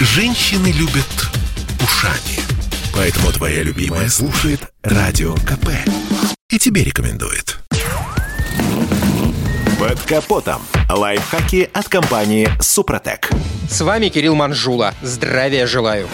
Женщины любят ушами. Поэтому твоя любимая слушает Радио КП. И тебе рекомендует. Под капотом. Лайфхаки от компании «Супротек». С вами Кирилл Манжула. Здравия желаю.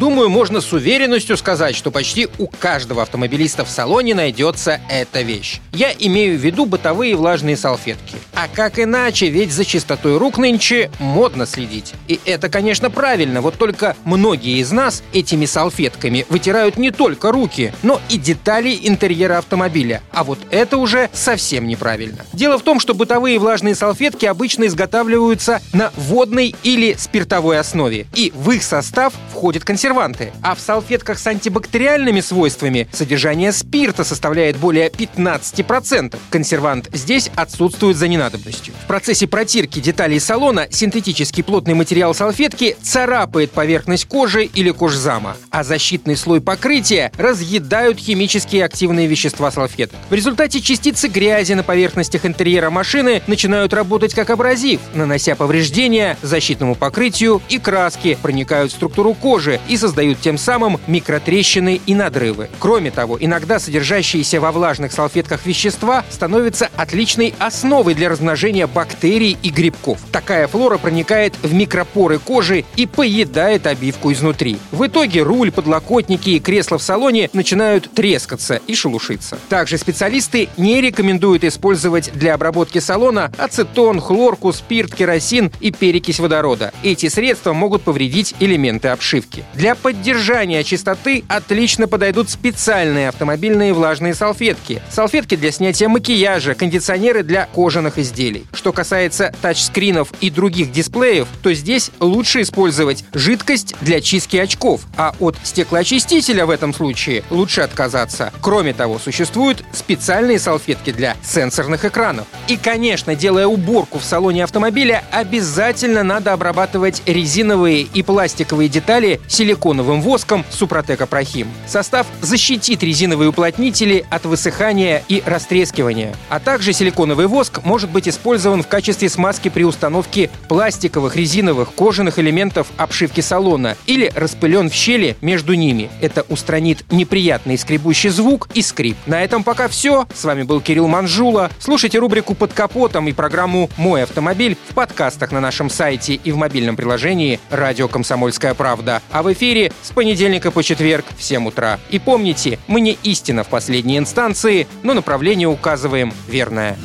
Думаю, можно с уверенностью сказать, что почти у каждого автомобилиста в салоне найдется эта вещь. Я имею в виду бытовые влажные салфетки. А как иначе, ведь за чистотой рук нынче модно следить. И это, конечно, правильно, вот только многие из нас этими салфетками вытирают не только руки, но и детали интерьера автомобиля. А вот это уже совсем неправильно. Дело в том, что бытовые влажные салфетки обычно изготавливаются на водной или спиртовой основе. И в их состав входят консерванты консерванты, а в салфетках с антибактериальными свойствами содержание спирта составляет более 15%. Консервант здесь отсутствует за ненадобностью. В процессе протирки деталей салона синтетический плотный материал салфетки царапает поверхность кожи или кожзама, а защитный слой покрытия разъедают химические активные вещества салфеток. В результате частицы грязи на поверхностях интерьера машины начинают работать как абразив, нанося повреждения защитному покрытию и краски проникают в структуру кожи и создают тем самым микротрещины и надрывы. Кроме того, иногда содержащиеся во влажных салфетках вещества становятся отличной основой для размножения бактерий и грибков. Такая флора проникает в микропоры кожи и поедает обивку изнутри. В итоге руль, подлокотники и кресла в салоне начинают трескаться и шелушиться. Также специалисты не рекомендуют использовать для обработки салона ацетон, хлорку, спирт, керосин и перекись водорода. Эти средства могут повредить элементы обшивки. Для для поддержания чистоты отлично подойдут специальные автомобильные влажные салфетки. Салфетки для снятия макияжа, кондиционеры для кожаных изделий. Что касается тачскринов и других дисплеев, то здесь лучше использовать жидкость для чистки очков, а от стеклоочистителя в этом случае лучше отказаться. Кроме того, существуют специальные салфетки для сенсорных экранов. И, конечно, делая уборку в салоне автомобиля, обязательно надо обрабатывать резиновые и пластиковые детали силиконовым силиконовым воском Супротек Прохим. Состав защитит резиновые уплотнители от высыхания и растрескивания. А также силиконовый воск может быть использован в качестве смазки при установке пластиковых, резиновых, кожаных элементов обшивки салона или распылен в щели между ними. Это устранит неприятный скребущий звук и скрип. На этом пока все. С вами был Кирилл Манжула. Слушайте рубрику «Под капотом» и программу «Мой автомобиль» в подкастах на нашем сайте и в мобильном приложении «Радио Комсомольская правда». А в эфире эфире с понедельника по четверг в 7 утра. И помните, мы не истина в последней инстанции, но направление указываем верное.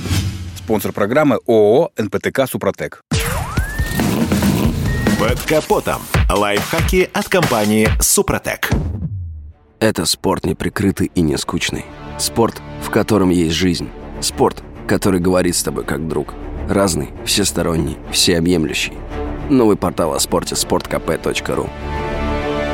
Спонсор программы ООО «НПТК Супротек». Под капотом. Лайфхаки от компании «Супротек». Это спорт неприкрытый и не скучный. Спорт, в котором есть жизнь. Спорт, который говорит с тобой как друг. Разный, всесторонний, всеобъемлющий. Новый портал о спорте – sportkp.ru